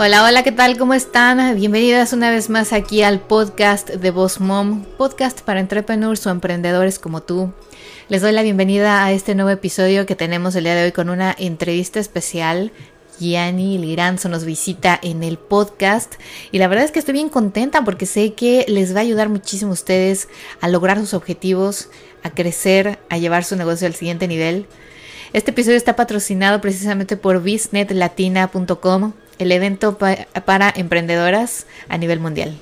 Hola, hola, ¿qué tal? ¿Cómo están? Bienvenidas una vez más aquí al podcast de Boss Mom, podcast para entrepreneurs o emprendedores como tú. Les doy la bienvenida a este nuevo episodio que tenemos el día de hoy con una entrevista especial. Gianni Liranzo nos visita en el podcast y la verdad es que estoy bien contenta porque sé que les va a ayudar muchísimo a ustedes a lograr sus objetivos, a crecer, a llevar su negocio al siguiente nivel. Este episodio está patrocinado precisamente por biznetlatina.com el evento para emprendedoras a nivel mundial.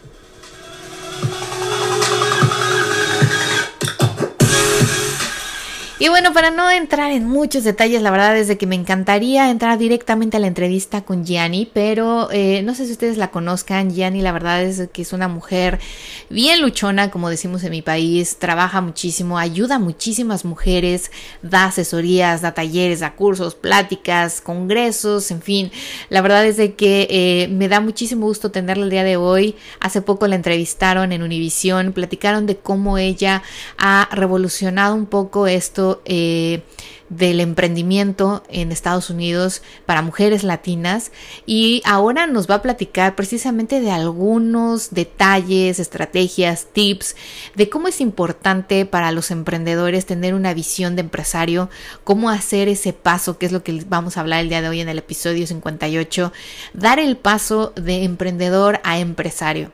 Y bueno, para no entrar en muchos detalles, la verdad es que me encantaría entrar directamente a la entrevista con Gianni, pero eh, no sé si ustedes la conozcan. Gianni, la verdad es que es una mujer bien luchona, como decimos en mi país, trabaja muchísimo, ayuda a muchísimas mujeres, da asesorías, da talleres, da cursos, pláticas, congresos, en fin. La verdad es de que eh, me da muchísimo gusto tenerla el día de hoy. Hace poco la entrevistaron en Univisión, platicaron de cómo ella ha revolucionado un poco esto eh, del emprendimiento en Estados Unidos para mujeres latinas y ahora nos va a platicar precisamente de algunos detalles, estrategias, tips de cómo es importante para los emprendedores tener una visión de empresario, cómo hacer ese paso, que es lo que vamos a hablar el día de hoy en el episodio 58, dar el paso de emprendedor a empresario.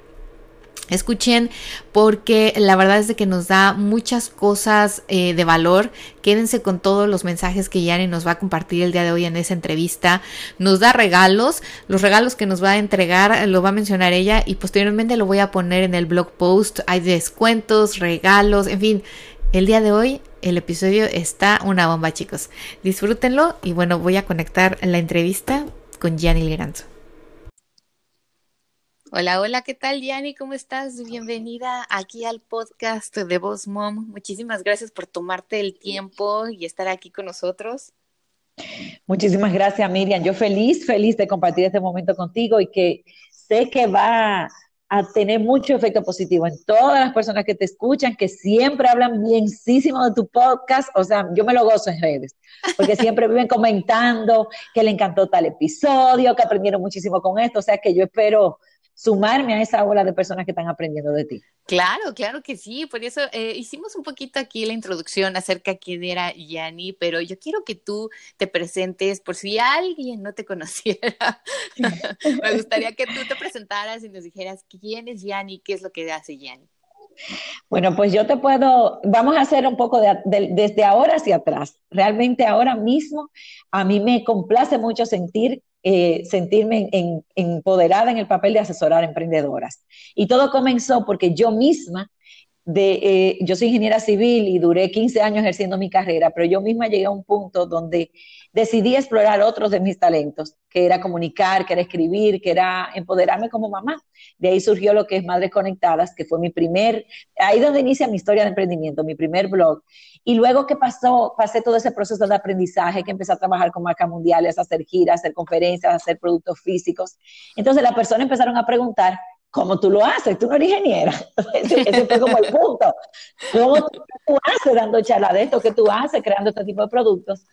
Escuchen porque la verdad es de que nos da muchas cosas eh, de valor. Quédense con todos los mensajes que Yani nos va a compartir el día de hoy en esa entrevista. Nos da regalos. Los regalos que nos va a entregar lo va a mencionar ella y posteriormente lo voy a poner en el blog post. Hay descuentos, regalos, en fin. El día de hoy el episodio está una bomba chicos. Disfrútenlo y bueno, voy a conectar la entrevista con Yani Liranzo. Hola, hola, ¿qué tal, Yanni? ¿Cómo estás? Bienvenida aquí al podcast de Voz Mom. Muchísimas gracias por tomarte el tiempo y estar aquí con nosotros. Muchísimas gracias, Miriam. Yo feliz, feliz de compartir este momento contigo y que sé que va a tener mucho efecto positivo en todas las personas que te escuchan, que siempre hablan bienísimo de tu podcast. O sea, yo me lo gozo en redes, porque siempre viven comentando que le encantó tal episodio, que aprendieron muchísimo con esto. O sea, que yo espero sumarme a esa ola de personas que están aprendiendo de ti. Claro, claro que sí. Por eso eh, hicimos un poquito aquí la introducción acerca de quién era Yani, pero yo quiero que tú te presentes por si alguien no te conociera. Me gustaría que tú te presentaras y nos dijeras quién es Yani, qué es lo que hace Yani. Bueno, pues yo te puedo, vamos a hacer un poco desde ahora hacia atrás. Realmente ahora mismo a mí me complace mucho sentir eh, sentirme empoderada en el papel de asesorar emprendedoras. Y todo comenzó porque yo misma, de, eh, yo soy ingeniera civil y duré 15 años ejerciendo mi carrera, pero yo misma llegué a un punto donde decidí explorar otros de mis talentos, que era comunicar, que era escribir, que era empoderarme como mamá. De ahí surgió lo que es Madres Conectadas, que fue mi primer, ahí donde inicia mi historia de emprendimiento, mi primer blog. Y luego que pasó, pasé todo ese proceso de aprendizaje, que empecé a trabajar con marcas mundiales, a hacer giras, a hacer conferencias, a hacer productos físicos. Entonces las personas empezaron a preguntar, ¿cómo tú lo haces? Tú no eres ingeniera. ese, fue como el punto. ¿Cómo tú, tú haces dando charla de esto? ¿Qué tú haces creando este tipo de productos?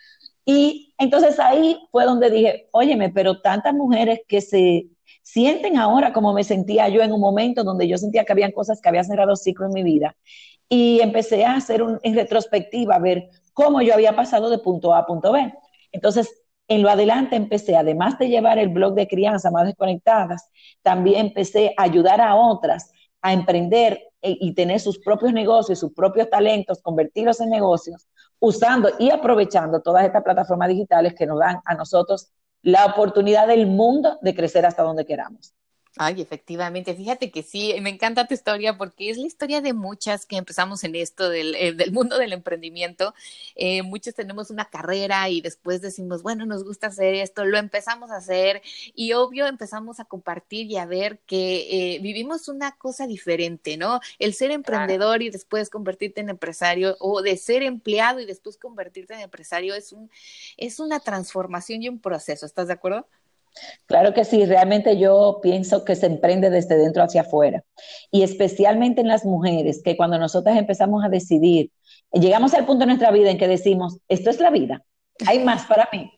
Y entonces ahí fue donde dije, óyeme, pero tantas mujeres que se sienten ahora como me sentía yo en un momento donde yo sentía que habían cosas que había cerrado ciclo en mi vida. Y empecé a hacer un, en retrospectiva, a ver cómo yo había pasado de punto A a punto B. Entonces, en lo adelante empecé, además de llevar el blog de crianza más desconectadas, también empecé a ayudar a otras a emprender e, y tener sus propios negocios, sus propios talentos, convertirlos en negocios, usando y aprovechando todas estas plataformas digitales que nos dan a nosotros la oportunidad del mundo de crecer hasta donde queramos. Ay, efectivamente, fíjate que sí, me encanta tu historia porque es la historia de muchas que empezamos en esto del, eh, del mundo del emprendimiento. Eh, muchos tenemos una carrera y después decimos, bueno, nos gusta hacer esto, lo empezamos a hacer y obvio empezamos a compartir y a ver que eh, vivimos una cosa diferente, ¿no? El ser emprendedor y después convertirte en empresario o de ser empleado y después convertirte en empresario es, un, es una transformación y un proceso, ¿estás de acuerdo? Claro que sí, realmente yo pienso que se emprende desde dentro hacia afuera. Y especialmente en las mujeres, que cuando nosotras empezamos a decidir, llegamos al punto de nuestra vida en que decimos, esto es la vida, hay más para mí.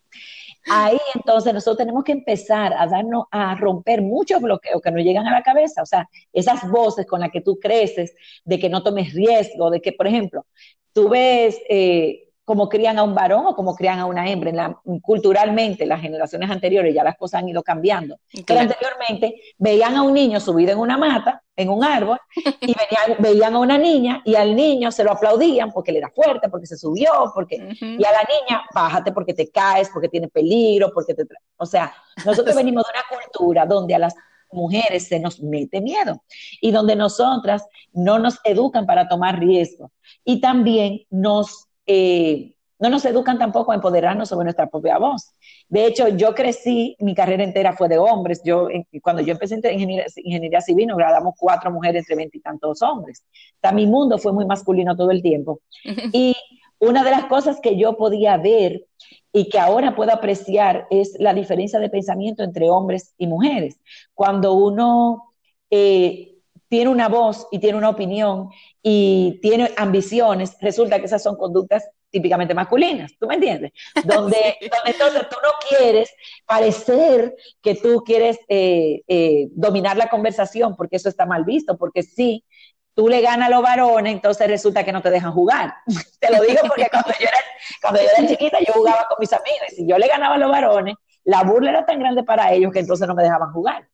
Ahí entonces nosotros tenemos que empezar a darnos, a romper muchos bloqueos que nos llegan a la cabeza, o sea, esas voces con las que tú creces, de que no tomes riesgo, de que, por ejemplo, tú ves... Eh, como crían a un varón o como crían a una hembra. culturalmente, las generaciones anteriores ya las cosas han ido cambiando. Pero anteriormente veían a un niño subido en una mata, en un árbol, y veían, a una niña y al niño se lo aplaudían porque él era fuerte, porque se subió, porque y a la niña, bájate porque te caes, porque tiene peligro, porque te... O sea, nosotros venimos de una cultura donde a las mujeres se nos mete miedo y donde nosotras no nos educan para tomar riesgos y también nos eh, no nos educan tampoco a empoderarnos sobre nuestra propia voz. De hecho, yo crecí, mi carrera entera fue de hombres. Yo, cuando yo empecé en ingeniería, civil, nos graduamos cuatro mujeres entre veintitantos hombres. O mi mundo fue muy masculino todo el tiempo. Y una de las cosas que yo podía ver y que ahora puedo apreciar es la diferencia de pensamiento entre hombres y mujeres. Cuando uno eh, tiene una voz y tiene una opinión y tiene ambiciones, resulta que esas son conductas típicamente masculinas, ¿tú me entiendes? Donde, entonces tú no quieres parecer que tú quieres eh, eh, dominar la conversación, porque eso está mal visto, porque si tú le ganas a los varones, entonces resulta que no te dejan jugar. te lo digo porque cuando yo, era, cuando yo era chiquita yo jugaba con mis amigos y si yo le ganaba a los varones, la burla era tan grande para ellos que entonces no me dejaban jugar.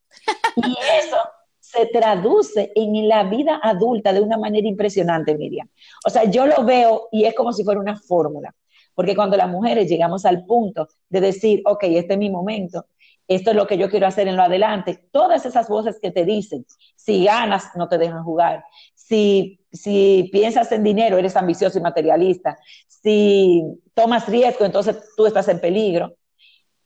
Y eso se traduce en la vida adulta de una manera impresionante, Miriam. O sea, yo lo veo y es como si fuera una fórmula, porque cuando las mujeres llegamos al punto de decir, ok, este es mi momento, esto es lo que yo quiero hacer en lo adelante, todas esas voces que te dicen, si ganas, no te dejan jugar, si, si piensas en dinero, eres ambicioso y materialista, si tomas riesgo, entonces tú estás en peligro.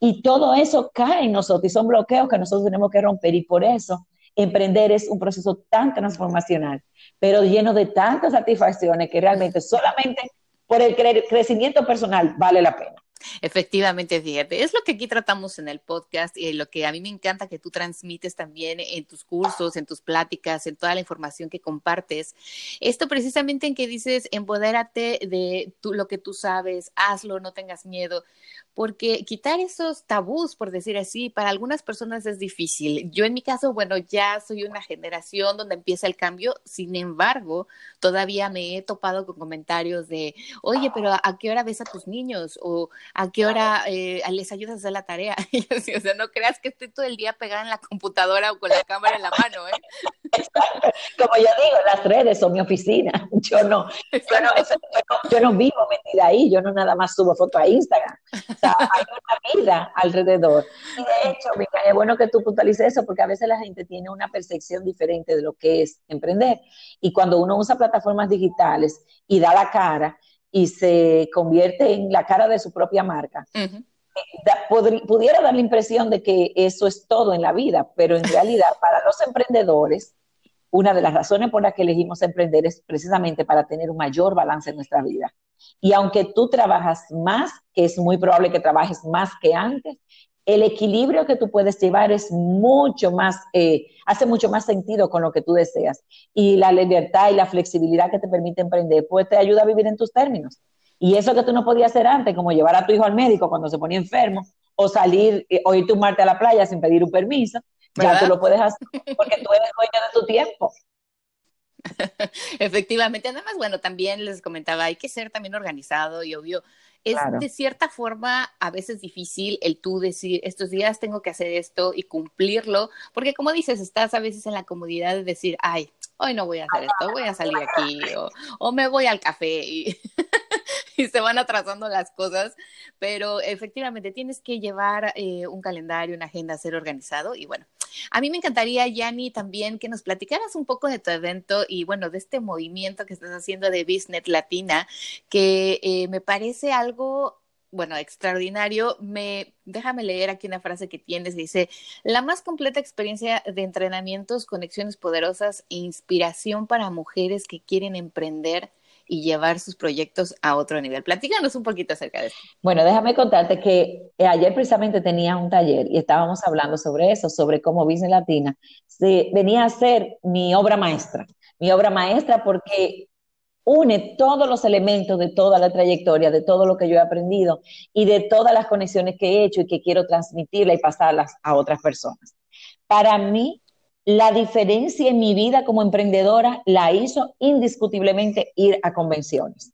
Y todo eso cae en nosotros y son bloqueos que nosotros tenemos que romper y por eso emprender es un proceso tan transformacional, pero lleno de tantas satisfacciones que realmente solamente por el crecimiento personal vale la pena. Efectivamente, fíjate, es lo que aquí tratamos en el podcast y lo que a mí me encanta que tú transmites también en tus cursos, en tus pláticas, en toda la información que compartes. Esto precisamente en que dices, empodérate de lo que tú sabes, hazlo, no tengas miedo, porque quitar esos tabús, por decir así, para algunas personas es difícil. Yo en mi caso, bueno, ya soy una generación donde empieza el cambio, sin embargo, todavía me he topado con comentarios de, oye, pero ¿a qué hora ves a tus niños? O ¿a qué hora eh, les ayudas a hacer la tarea? Y así, o sea, no creas que estoy todo el día pegada en la computadora o con la cámara en la mano, ¿eh? Como yo digo, las redes son mi oficina. Yo no, yo no, yo no, vivo metida ahí, yo no nada más subo fotos a Instagram hay una vida alrededor. Y de hecho, es bueno que tú puntualices eso porque a veces la gente tiene una percepción diferente de lo que es emprender. Y cuando uno usa plataformas digitales y da la cara y se convierte en la cara de su propia marca, pudiera dar la impresión de que eso es todo en la vida, pero en realidad para los emprendedores, una de las razones por las que elegimos emprender es precisamente para tener un mayor balance en nuestra vida. Y aunque tú trabajas más, que es muy probable que trabajes más que antes, el equilibrio que tú puedes llevar es mucho más, eh, hace mucho más sentido con lo que tú deseas. Y la libertad y la flexibilidad que te permite emprender, pues te ayuda a vivir en tus términos. Y eso que tú no podías hacer antes, como llevar a tu hijo al médico cuando se ponía enfermo, o salir, eh, o irte un martes a la playa sin pedir un permiso, ya tú lo puedes hacer porque tú eres dueño de tu tiempo. Efectivamente, además, bueno, también les comentaba, hay que ser también organizado y obvio, es de cierta forma a veces difícil el tú decir, estos días tengo que hacer esto y cumplirlo, porque como dices, estás a veces en la comodidad de decir, ay, hoy no voy a hacer esto, voy a salir aquí o, me voy al café. Y y se van atrasando las cosas, pero efectivamente tienes que llevar eh, un calendario, una agenda, ser organizado y bueno, a mí me encantaría, Yanni, también que nos platicaras un poco de tu evento y bueno, de este movimiento que estás haciendo de Business Latina, que eh, me parece algo bueno, extraordinario. Me, déjame leer aquí una frase que tienes. Dice, la más completa experiencia de entrenamientos, conexiones poderosas e inspiración para mujeres que quieren emprender y llevar sus proyectos a otro nivel. Platícanos un poquito acerca de esto. Bueno, déjame contarte que eh, ayer precisamente tenía un taller y estábamos hablando sobre eso, sobre cómo Business Latina se, venía a ser mi obra maestra. Mi obra maestra porque une todos los elementos de toda la trayectoria, de todo lo que yo he aprendido y de todas las conexiones que he hecho y que quiero transmitirla y pasarlas a otras personas. Para mí, la diferencia en mi vida como emprendedora la hizo indiscutiblemente ir a convenciones.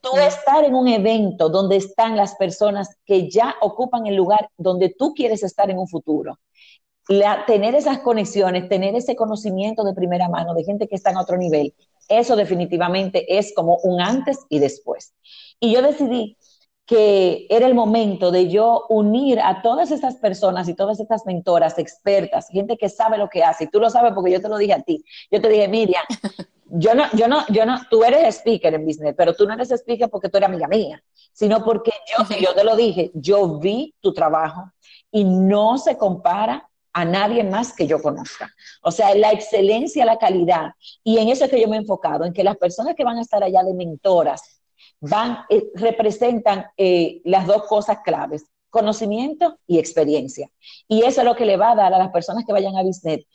Tú estar en un evento donde están las personas que ya ocupan el lugar donde tú quieres estar en un futuro. tener esas conexiones, tener ese conocimiento de primera mano de gente que está en otro nivel, eso definitivamente es como un antes y después. Y yo decidí que era el momento de yo unir a todas estas personas y todas estas mentoras, expertas, gente que sabe lo que hace. Y tú lo sabes porque yo te lo dije a ti. Yo te dije, Miriam, yo no, yo no, yo no, tú eres speaker en business, pero tú no eres speaker porque tú eres amiga mía, sino porque yo, yo te lo dije, yo vi tu trabajo y no se compara a nadie más que yo conozca. O sea, la excelencia, la calidad. Y en eso es que yo me he enfocado, en que las personas que van a estar allá de mentoras, van, eh, representan eh, las dos cosas claves, conocimiento y experiencia. Y eso es lo que le va a dar a las personas que vayan a Bisnet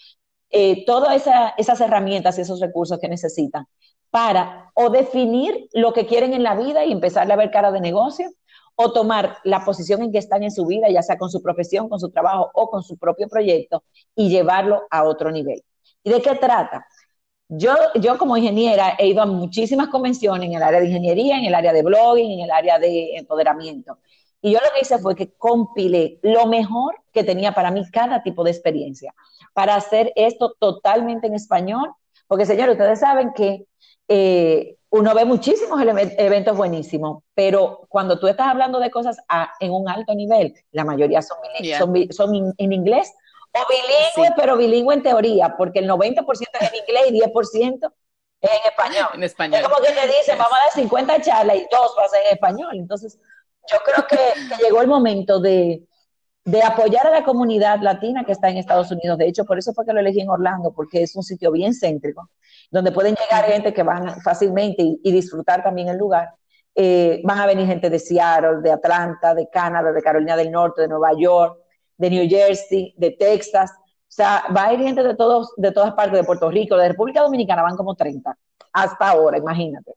eh, todas esas herramientas y esos recursos que necesitan para o definir lo que quieren en la vida y empezar a ver cara de negocio, o tomar la posición en que están en su vida, ya sea con su profesión, con su trabajo o con su propio proyecto, y llevarlo a otro nivel. ¿Y de qué trata? Yo, yo como ingeniera he ido a muchísimas convenciones en el área de ingeniería, en el área de blogging, en el área de empoderamiento. Y yo lo que hice fue que compilé lo mejor que tenía para mí cada tipo de experiencia, para hacer esto totalmente en español, porque señores, ustedes saben que eh, uno ve muchísimos eventos buenísimos, pero cuando tú estás hablando de cosas en un alto nivel, la mayoría son, son en inglés o bilingüe, pero bilingüe en teoría, porque el 90% es en inglés y 10% es en español. En español. Es como que te dicen, vamos a dar 50 charlas y dos vas en español. Entonces, yo creo que, llegó el momento de, de, apoyar a la comunidad latina que está en Estados Unidos. De hecho, por eso fue que lo elegí en Orlando, porque es un sitio bien céntrico, donde pueden llegar gente que van fácilmente y, disfrutar también el lugar. Eh, van a venir gente de Seattle, de Atlanta, de Canadá, de Carolina del Norte, de Nueva York, de New Jersey, de Texas. O sea, va a ir gente de, todos, de todas partes, de Puerto Rico, de República Dominicana, van como 30 hasta ahora, imagínate.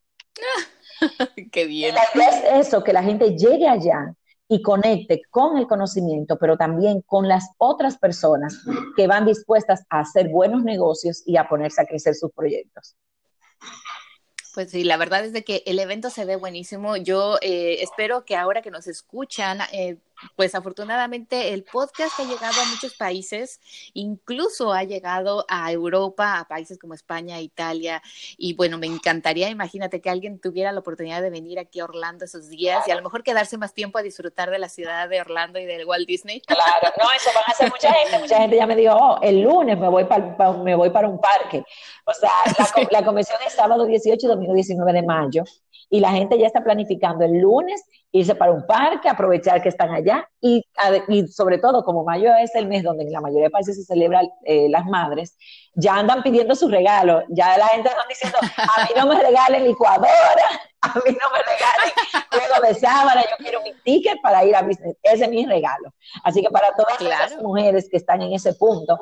Qué bien. Es eso, que la gente llegue allá y conecte con el conocimiento, pero también con las otras personas que van dispuestas a hacer buenos negocios y a ponerse a crecer sus proyectos. Pues sí, la verdad es de que el evento se ve buenísimo. Yo eh, espero que ahora que nos escuchan, eh, pues afortunadamente el podcast ha llegado a muchos países, incluso ha llegado a Europa, a países como España, Italia, y bueno, me encantaría, imagínate que alguien tuviera la oportunidad de venir aquí a Orlando esos días y a lo mejor quedarse más tiempo a disfrutar de la ciudad de Orlando y del Walt Disney. Claro, no, eso van a hacer mucha gente, mucha gente ya me dijo, oh, el lunes me voy para, me voy para un parque. O sea, la, la convención es sábado 18 y domingo 19 de mayo y la gente ya está planificando el lunes irse para un parque, aprovechar que están allá y, sobre todo como mayo es el mes donde en la mayoría de países se celebran eh, las madres, ya andan pidiendo sus regalos, ya la gente está diciendo, a mí no me regalen licuadora, a mí no me regalen juego de sábana, yo quiero mi ticket para ir a business, ese es mi regalo. Así que para todas las mujeres que están en ese punto,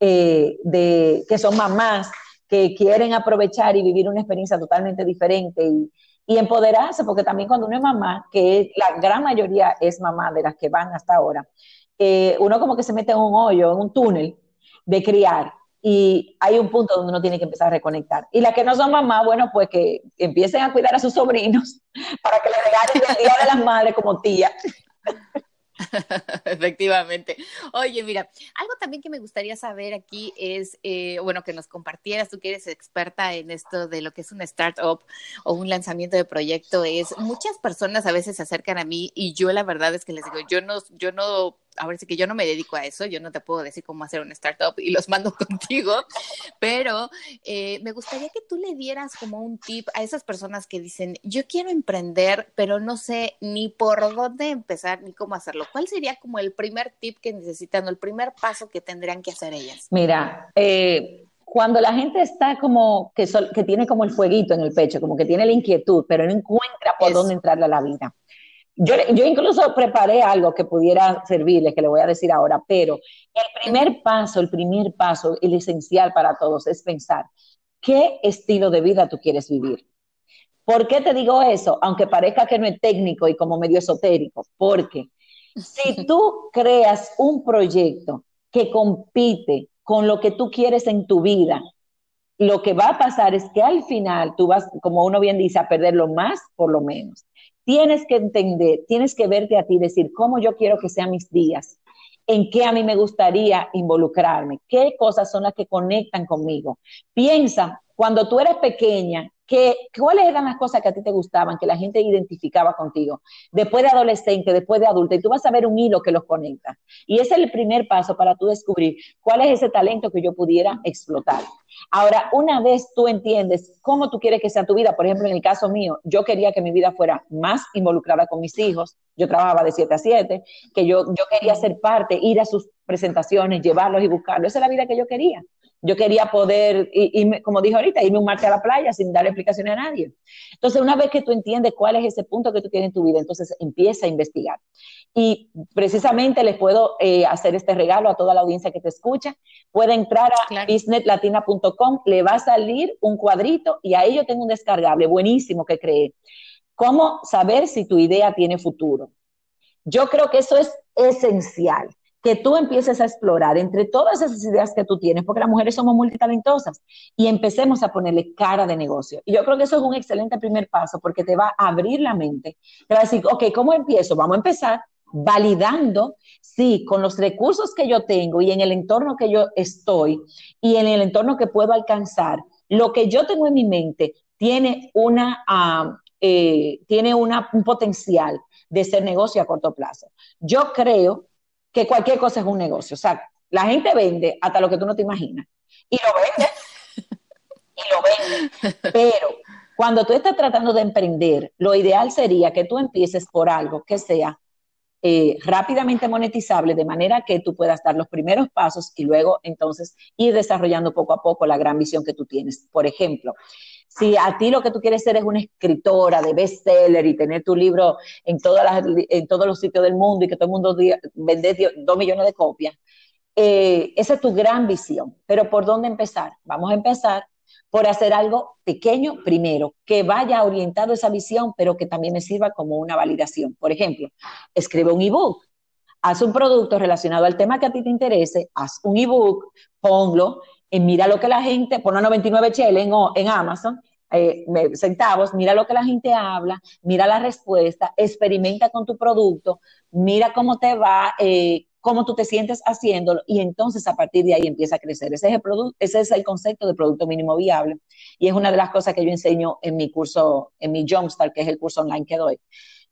eh, de que son mamás, que quieren aprovechar y vivir una experiencia totalmente diferente y, y empoderarse, porque también cuando uno es mamá, que la gran mayoría es mamá de las que van hasta ahora, eh, uno como que se mete en un hoyo, en un túnel de criar, y hay un punto donde uno tiene que empezar a reconectar. Y las que no son mamás, bueno, pues que empiecen a cuidar a sus sobrinos para que le regalen el Día de las Madres como tía. Efectivamente. Oye, mira, algo también que me gustaría saber aquí es, eh, bueno, que nos compartieras, tú que eres experta en esto de lo que es una startup o un lanzamiento de proyecto, es muchas personas a veces se acercan a mí y yo la verdad es que les digo, yo no, yo no a ver si que yo no me dedico a eso, yo no te puedo decir cómo hacer una startup y los mando contigo, pero eh, me gustaría que tú le dieras como un tip a esas personas que dicen, yo quiero emprender, pero no sé ni por dónde empezar ni cómo hacerlo. ¿Cuál sería como el primer tip que necesitan o el primer paso que tendrían que hacer ellas? Mira, eh, cuando la gente está como que, que tiene como el fueguito en el pecho, como que tiene la inquietud, pero no encuentra por dónde entrarle a la vida. Yo, yo, incluso preparé algo que pudiera servirles, que le voy a decir ahora, pero el primer paso, el primer paso, el esencial para todos es pensar qué estilo de vida tú quieres vivir. ¿Por qué te digo eso? Aunque parezca que no es técnico y como medio esotérico, porque si tú creas un proyecto que compite con lo que tú quieres en tu vida, lo que va a pasar es que al final tú vas, como uno bien dice, a perder lo más por lo menos. Tienes que entender, tienes que verte a ti, decir cómo yo quiero que sean mis días, en qué a mí me gustaría involucrarme, qué cosas son las que conectan conmigo. Piensa, cuando tú eres pequeña, ¿cuáles eran las cosas que a ti te gustaban, que la gente identificaba contigo? Después de adolescente, después de adulta, y tú vas a ver un hilo que los conecta. Y ese es el primer paso para tú descubrir cuál es ese talento que yo pudiera explotar. Ahora, una vez tú entiendes cómo tú quieres que sea tu vida, por ejemplo, en el caso mío, yo quería que mi vida fuera más involucrada con mis hijos, yo trabajaba de 7 a 7, que yo, yo quería ser parte, ir a sus presentaciones, llevarlos y buscarlos, esa es la vida que yo quería. Yo quería poder, y, como dije ahorita, irme un martes a la playa sin dar explicaciones a nadie. Entonces, una vez que tú entiendes cuál es ese punto que tú tienes en tu vida, entonces empieza a investigar. Y precisamente les puedo eh, hacer este regalo a toda la audiencia que te escucha. Puede entrar a businesslatina.com, le va a salir un cuadrito y ahí yo tengo un descargable buenísimo que creé. ¿Cómo saber si tu idea tiene futuro? Yo creo que eso es esencial que tú empieces a explorar entre todas esas ideas que tú tienes, porque las mujeres somos multitalentosas, y empecemos a ponerle cara de negocio. Y yo creo que eso es un excelente primer paso, porque te va a abrir la mente, te va a decir, ok, ¿cómo empiezo? Vamos a empezar validando si con los recursos que yo tengo y en el entorno que yo estoy y en el entorno que puedo alcanzar, lo que yo tengo en mi mente tiene, una, ah, eh, tiene un potencial de ser negocio a corto plazo. Yo creo que cualquier cosa es un negocio. O sea, la gente vende hasta lo que tú no te imaginas. Y lo vende. y lo vende. Pero cuando tú estás tratando de emprender, lo ideal sería que tú empieces por algo que sea eh, rápidamente monetizable, de manera que tú puedas dar los primeros pasos y luego entonces ir desarrollando poco a poco la gran visión que tú tienes. Por ejemplo, si a ti lo que tú quieres ser es una escritora de bestseller y tener tu libro en, todas las, todos los sitios del mundo y que todo el mundo vende dos millones de copias, eh, esa es tu gran visión. Pero ¿por dónde empezar? Vamos a empezar por hacer algo pequeño primero, que vaya orientado a esa visión, pero que también me sirva como una validación. Por ejemplo, escribe un ebook, haz un producto relacionado al tema que a ti te interese, haz un ebook, ponlo mira lo que la gente, pone 99 cheles en, en Amazon, eh, centavos, mira lo que la gente habla, mira la respuesta, experimenta con tu producto, mira cómo te va, eh, cómo tú te sientes haciéndolo y entonces a partir de ahí empieza a crecer. Ese es el, ese es el concepto de producto mínimo viable y es una de las cosas que yo enseño en mi curso, en mi Jumpstart, que es el curso online que doy,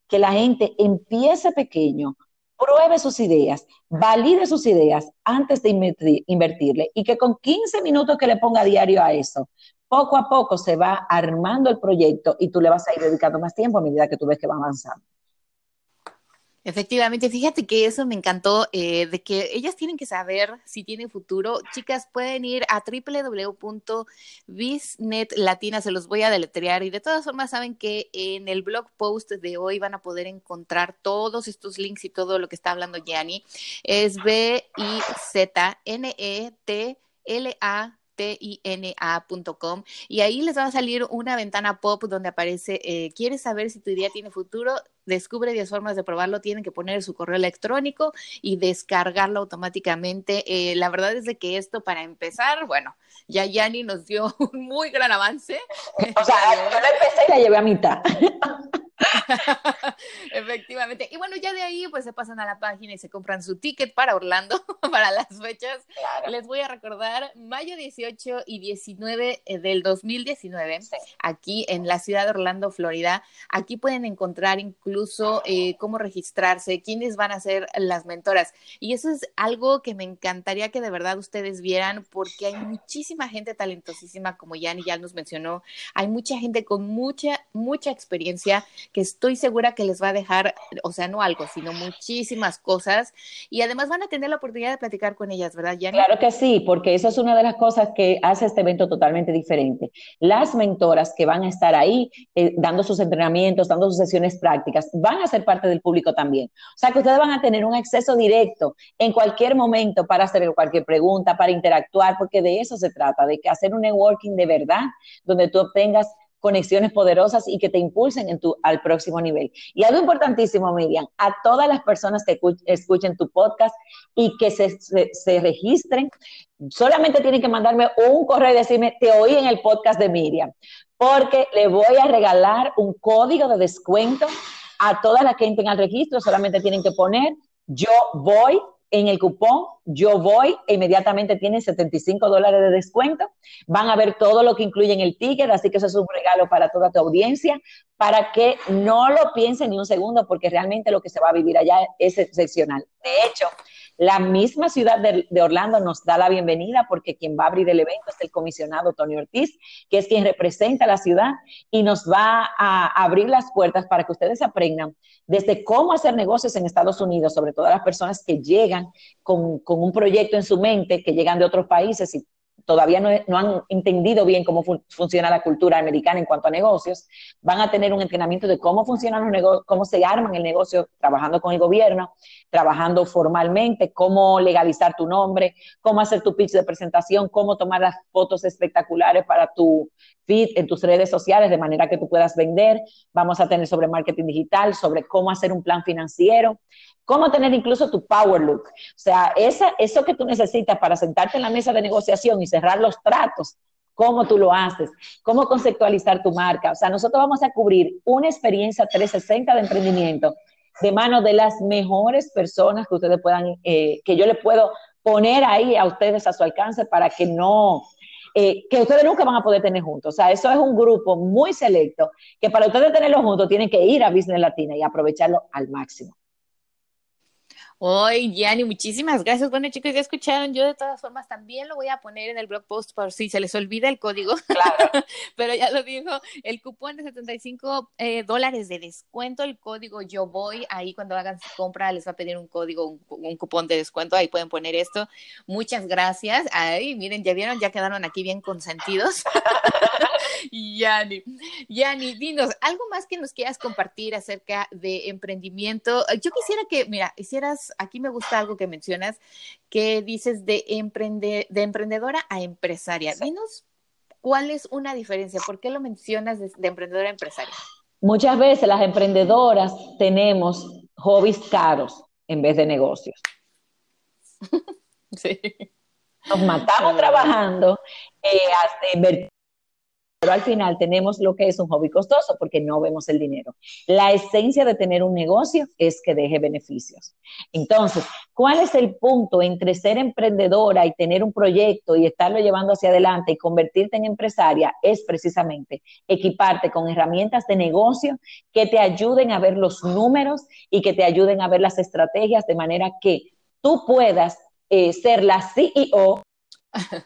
que la gente empiece pequeño, pruebe sus ideas, valide sus ideas antes de invertirle y que con 15 minutos que le ponga diario a eso, poco a poco se va armando el proyecto y tú le vas a ir dedicando más tiempo a medida que tú ves que va avanzando. Efectivamente, fíjate que eso me encantó, eh, de que ellas tienen que saber si tienen futuro. Chicas, pueden ir a www.bisnetlatina, se los voy a deletrear y de todas formas saben que en el blog post de hoy van a poder encontrar todos estos links y todo lo que está hablando Gianni. Es B-I-Z-N-E-T-L-A tina.com y ahí les va a salir una ventana pop donde aparece, eh, ¿quieres saber si tu idea tiene futuro? Descubre 10 formas de probarlo, tienen que poner su correo electrónico y descargarlo automáticamente. Eh, la verdad es de que esto para empezar, bueno, ya Yanni nos dio un muy gran avance. O sea, yo la empecé y la llevé a mitad. Efectivamente. Y bueno, ya de ahí pues se pasan a la página y se compran su ticket para Orlando para las fechas. Les voy a recordar, mayo 18 y 19 eh, del 2019, aquí en la ciudad de Orlando, Florida. Aquí pueden encontrar incluso eh, cómo registrarse, quiénes van a ser las mentoras. Y eso es algo que me encantaría que de verdad ustedes vieran porque hay muchísima gente talentosísima, como Yanni ya nos mencionó. Hay mucha gente con mucha, mucha experiencia que estoy segura que les va a dejar, o sea, no algo, sino muchísimas cosas. Y además van a tener la oportunidad de platicar con ellas, ¿verdad? Claro que sí, porque eso es una de las cosas que hace este evento totalmente diferente. Las mentoras que van a estar ahí eh, dando sus entrenamientos, dando sus sesiones prácticas, van a ser parte del público también. O sea que ustedes van a tener un acceso directo en cualquier momento para hacer cualquier pregunta, para interactuar, porque de eso se trata, de que hacer un networking de verdad, donde tú obtengas conexiones poderosas y que te impulsen en tu, al próximo nivel. Y algo importantísimo, Miriam, a todas las personas que escuchen tu podcast y que se, se, registren, solamente tienen que mandarme un correo y decirme, te oí en el podcast de Miriam, porque le voy a regalar un código de descuento a todas las que entren al registro, solamente tienen que poner, yo voy en el cupón Yo Voy e inmediatamente tienen 75 dólares de descuento. Van a ver todo lo que incluye en el ticket, así que eso es un regalo para toda tu audiencia, para que no lo piensen ni un segundo, porque realmente lo que se va a vivir allá es excepcional. De hecho, la misma ciudad de, Orlando nos da la bienvenida porque quien va a abrir el evento es el comisionado Tony Ortiz, que es quien representa a la ciudad y nos va a abrir las puertas para que ustedes aprendan desde cómo hacer negocios en Estados Unidos, sobre todo las personas que llegan con, con un proyecto en su mente, que llegan de otros países y todavía no, han entendido bien cómo funciona la cultura americana en cuanto a negocios, van a tener un entrenamiento de cómo funcionan los negocios, cómo se arman el negocio trabajando con el gobierno, trabajando formalmente, cómo legalizar tu nombre, cómo hacer tu pitch de presentación, cómo tomar las fotos espectaculares para tu feed en tus redes sociales de manera que tú puedas vender. Vamos a tener sobre marketing digital, sobre cómo hacer un plan financiero, cómo tener incluso tu power look. O sea, esa, eso que tú necesitas para sentarte en la mesa de negociación y cerrar los tratos, cómo tú lo haces, cómo conceptualizar tu marca. O sea, nosotros vamos a cubrir una experiencia 360 de emprendimiento de manos de las mejores personas que ustedes puedan, eh, que yo le puedo poner ahí a ustedes a su alcance para que no, eh, que ustedes nunca van a poder tener juntos. O sea, eso es un grupo muy selecto que para ustedes tenerlo juntos tienen que ir a Business Latina y aprovecharlo al máximo. Hoy, Gianni, muchísimas gracias. Bueno, chicos, ya escucharon. Yo de todas formas también lo voy a poner en el blog post por si se les olvida el código. Claro. Pero ya lo dijo, el cupón de 75 eh, dólares de descuento, el código yo voy. Ahí cuando hagan su compra les va a pedir un código, un, un cupón de descuento. Ahí pueden poner esto. Muchas gracias. Ay, miren, ya vieron, ya quedaron aquí bien consentidos. Yani, Yani, dinos, ¿algo más que nos quieras compartir acerca de emprendimiento? Yo quisiera que, mira, hicieras, aquí me gusta algo que mencionas, que dices de, emprende, de emprendedora a empresaria. Dinos, ¿cuál es una diferencia? ¿Por qué lo mencionas de, emprendedora a empresaria? Muchas veces las emprendedoras tenemos hobbies caros en vez de negocios. sí. Nos matamos trabajando, eh, pero al final tenemos lo que es un hobby costoso porque no vemos el dinero. La esencia de tener un negocio es que deje beneficios. Entonces, ¿cuál es el punto entre ser emprendedora y tener un proyecto y estarlo llevando hacia adelante y convertirte en empresaria? Es precisamente equiparte con herramientas de negocio que te ayuden a ver los números y que te ayuden a ver las estrategias de manera que tú puedas eh, ser la CEO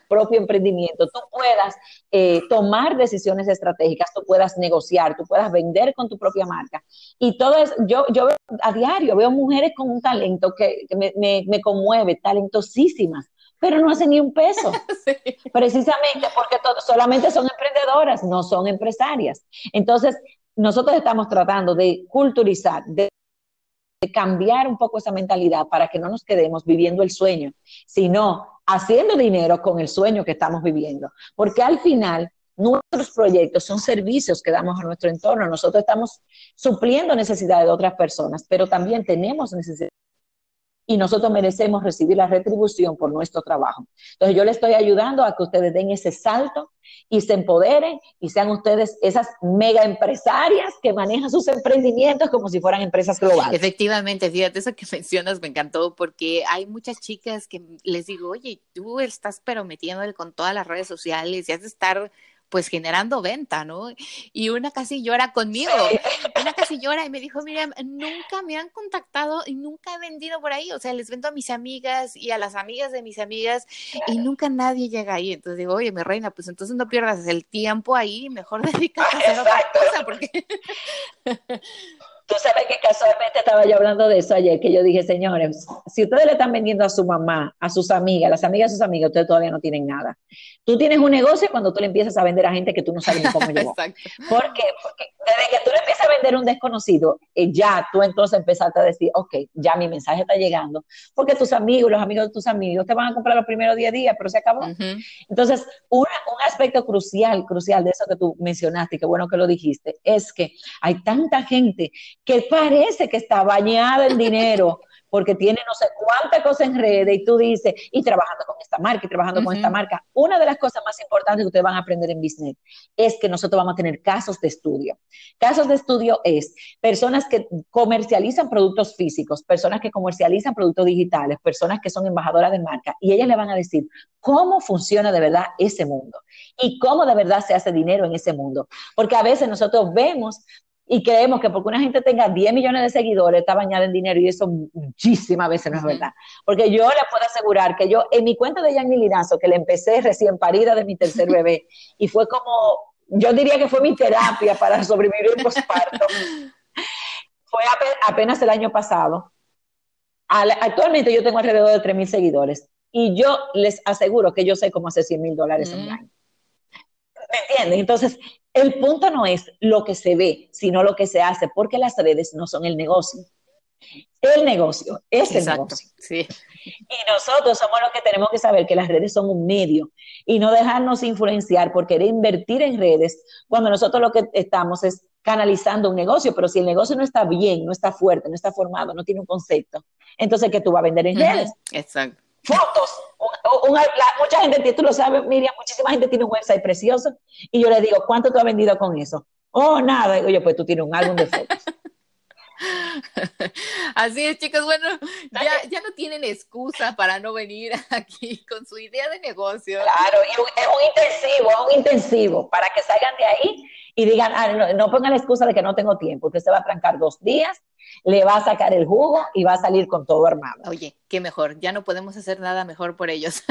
propio emprendimiento, tú puedas eh, tomar decisiones estratégicas, tú puedas negociar, tú puedas vender con tu propia marca. Y todo eso, yo, yo veo a diario, veo mujeres con un talento que, me, conmueve, talentosísimas, pero no hacen ni un peso. Precisamente porque solamente son emprendedoras, no son empresarias. Entonces, nosotros estamos tratando de culturizar, de cambiar un poco esa mentalidad para que no nos quedemos viviendo el sueño, sino haciendo dinero con el sueño que estamos viviendo. Porque al final, nuestros proyectos son servicios que damos a nuestro entorno. Nosotros estamos supliendo necesidades de otras personas, pero también tenemos necesidades. Y nosotros merecemos recibir la retribución por nuestro trabajo. Entonces yo le estoy ayudando a que ustedes den ese salto y se empoderen y sean ustedes esas mega empresarias que manejan sus emprendimientos como si fueran empresas globales. Efectivamente, fíjate, eso que mencionas me encantó porque hay muchas chicas que les digo, oye, tú estás pero metiéndole con todas las redes sociales y has de estar pues generando venta, ¿no? Y una casi llora conmigo, una casi llora y me dijo, mira, nunca me han contactado y nunca he vendido por ahí, o sea, les vendo a mis amigas y a las amigas de mis amigas y nunca nadie llega ahí. Entonces digo, oye, mi reina, pues entonces no pierdas el tiempo ahí, mejor dedícate a hacer otra cosa, porque... Tú sabes que casualmente estaba yo hablando de eso ayer, que yo dije, señores, si ustedes le están vendiendo a su mamá, a sus amigas, las amigas de sus amigas, ustedes todavía no tienen nada. Tú tienes un negocio cuando tú le empiezas a vender a gente que tú no sabes ni cómo llegó. ¿Por qué? Porque desde que tú le empiezas a vender a un desconocido, eh, ya tú entonces empezaste a decir, ok, ya mi mensaje está llegando, porque tus amigos, los amigos de tus amigos, te van a comprar los primeros 10 días, pero se acabó. Entonces, un aspecto crucial, crucial de eso que tú mencionaste, y qué bueno que lo dijiste, es que hay tanta gente que parece que está bañada en dinero porque tiene no sé cuántas cosas en redes y tú dices, y trabajando con esta marca y trabajando con esta marca. Una de las cosas más importantes que ustedes van a aprender en business es que nosotros vamos a tener casos de estudio. Casos de estudio es personas que comercializan productos físicos, personas que comercializan productos digitales, personas que son embajadoras de marca y ellas le van a decir cómo funciona de verdad ese mundo y cómo de verdad se hace dinero en ese mundo. Porque a veces nosotros vemos y creemos que porque una gente tenga 10 millones de seguidores está bañada en dinero y eso muchísimas veces no es verdad. Porque yo le puedo asegurar que yo en mi cuenta de Yanni Linazo, que le empecé recién parida de mi tercer bebé, y fue como, yo diría que fue mi terapia para sobrevivir el posparto, fue apenas el año pasado. Actualmente yo tengo alrededor de 3 mil seguidores y yo les aseguro que yo sé cómo hacer 100 mil dólares un año. ¿Me entienden? Entonces, el punto no es lo que se ve, sino lo que se hace, porque las redes no son el negocio. El negocio es el negocio. Sí. Y nosotros somos los que tenemos que saber que las redes son un medio y no dejarnos influenciar por querer invertir en redes cuando nosotros lo que estamos es canalizando un negocio, pero si el negocio no está bien, no está fuerte, no está formado, no tiene un concepto, entonces ¿qué tú vas a vender en redes? Exacto fotos. Mucha gente, tú lo sabes, Miriam, muchísima gente tiene un website precioso y yo le digo, ¿cuánto tú has vendido con eso? Oh, nada. Oye, pues tú tienes un álbum de fotos. Así es, chicos. Bueno, ya, ya, no tienen excusa para no venir aquí con su idea de negocio. Claro, y es un intensivo, es un intensivo para que salgan de ahí y digan, ah, no, pongan la excusa de que no tengo tiempo. Usted se va a trancar dos días, le va a sacar el jugo y va a salir con todo armado. Oye, qué mejor. Ya no podemos hacer nada mejor por ellos.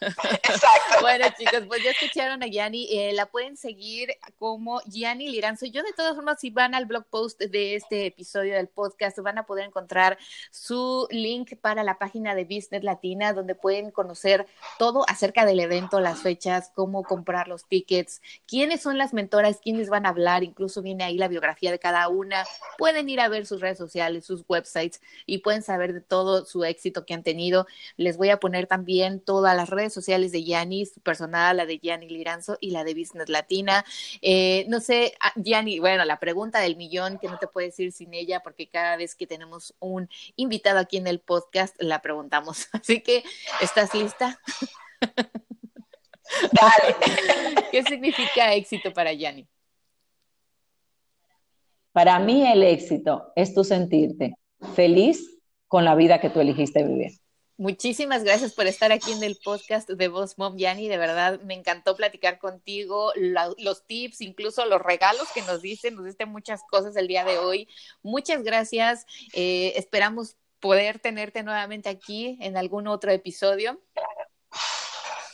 Exacto. bueno, chicos, pues ya escucharon a Gianni. Eh, la pueden seguir como Gianni Liranzo. Yo, de todas formas, si van al blog post de este episodio del podcast, van a poder encontrar su link para la página de Business Latina, donde pueden conocer todo acerca del evento, las fechas, cómo comprar los tickets, quiénes son las mentoras, quiénes van a hablar. Incluso viene ahí la biografía de cada una. Pueden ir a ver sus redes sociales, sus websites y pueden saber de todo su éxito que han tenido. Les voy a poner también todas las redes sociales de Yanni, su personal, la de Yanni Liranzo y la de Business Latina. Eh, no sé, Yanni, ah, bueno, la pregunta del millón que no te puedes ir sin ella porque cada vez que tenemos un invitado aquí en el podcast la preguntamos. Así que, ¿estás lista? Dale. ¿Qué significa éxito para Yanni? Para mí el éxito es tu sentirte feliz con la vida que tú elegiste vivir. Muchísimas gracias por estar aquí en el podcast de Boss Mom Yanni. De verdad, me encantó platicar contigo, los tips, incluso los regalos que nos dicen, nos diste muchas cosas el día de hoy. Muchas gracias. Eh, esperamos poder tenerte nuevamente aquí en algún otro episodio.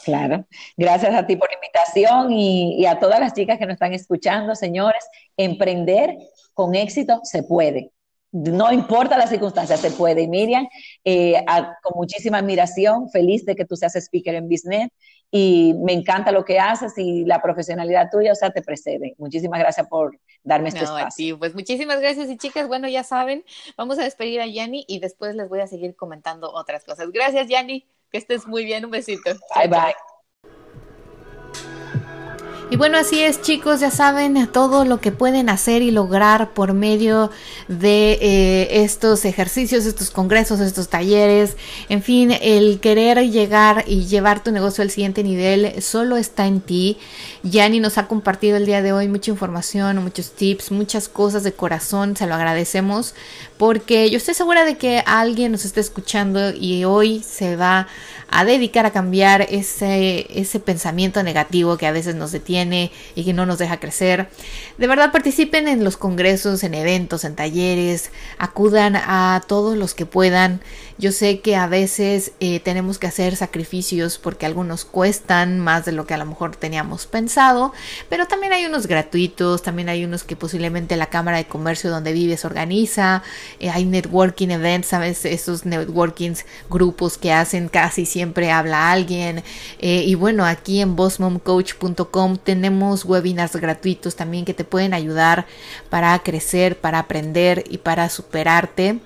Claro. Gracias a ti por la invitación y, y a todas las chicas que nos están escuchando, señores. Emprender con éxito se puede no importa las circunstancias, se puede. Y Miriam, eh, con muchísima admiración, feliz de que tú seas speaker en Business y me encanta lo que haces y la profesionalidad tuya, o sea, te precede. Muchísimas gracias por darme este espacio. pues muchísimas gracias y chicas, bueno, ya saben, vamos a despedir a Yanni y después les voy a seguir comentando otras cosas. Gracias, Yanni, que estés muy bien, un besito. Bye, bye. Y bueno, así es chicos, ya saben todo lo que pueden hacer y lograr por medio de eh, estos ejercicios, estos congresos, estos talleres, en fin, el querer llegar y llevar tu negocio al siguiente nivel solo está en ti. Yani nos ha compartido el día de hoy mucha información, muchos tips, muchas cosas de corazón, se lo agradecemos porque yo estoy segura de que alguien nos está escuchando y hoy se va a dedicar a cambiar ese, ese pensamiento negativo que a veces nos detiene y que no nos deja crecer. De verdad participen en los congresos, en eventos, en talleres, acudan a todos los que puedan. Yo sé que a veces eh, tenemos que hacer sacrificios porque algunos cuestan más de lo que a lo mejor teníamos pensado, pero también hay unos gratuitos, también hay unos que posiblemente la Cámara de Comercio donde vives organiza, eh, hay networking events, ¿sabes? Esos networkings, grupos que hacen casi siempre habla alguien. Eh, y bueno, aquí en bossmomcoach.com tenemos webinars gratuitos también que te pueden ayudar para crecer, para aprender y para superarte.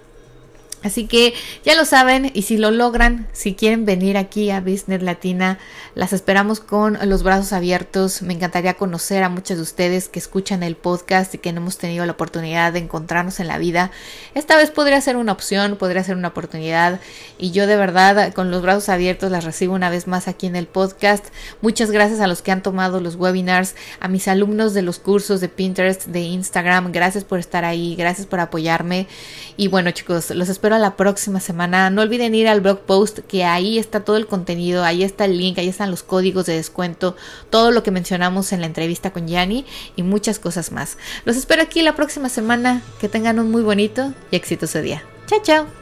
Así que ya lo saben y si lo logran, si quieren venir aquí a Business Latina, las esperamos con los brazos abiertos. Me encantaría conocer a muchos de ustedes que escuchan el podcast y que no hemos tenido la oportunidad de encontrarnos en la vida. Esta vez podría ser una opción, podría ser una oportunidad y yo de verdad con los brazos abiertos las recibo una vez más aquí en el podcast. Muchas gracias a los que han tomado los webinars, a mis alumnos de los cursos de Pinterest, de Instagram. Gracias por estar ahí, gracias por apoyarme y bueno chicos, los espero la próxima semana. No olviden ir al blog post que ahí está todo el contenido, ahí está el link, ahí están los códigos de descuento, todo lo que mencionamos en la entrevista con Yanni y muchas cosas más. Los espero aquí la próxima semana. Que tengan un muy bonito y exitoso día. Chao, chao.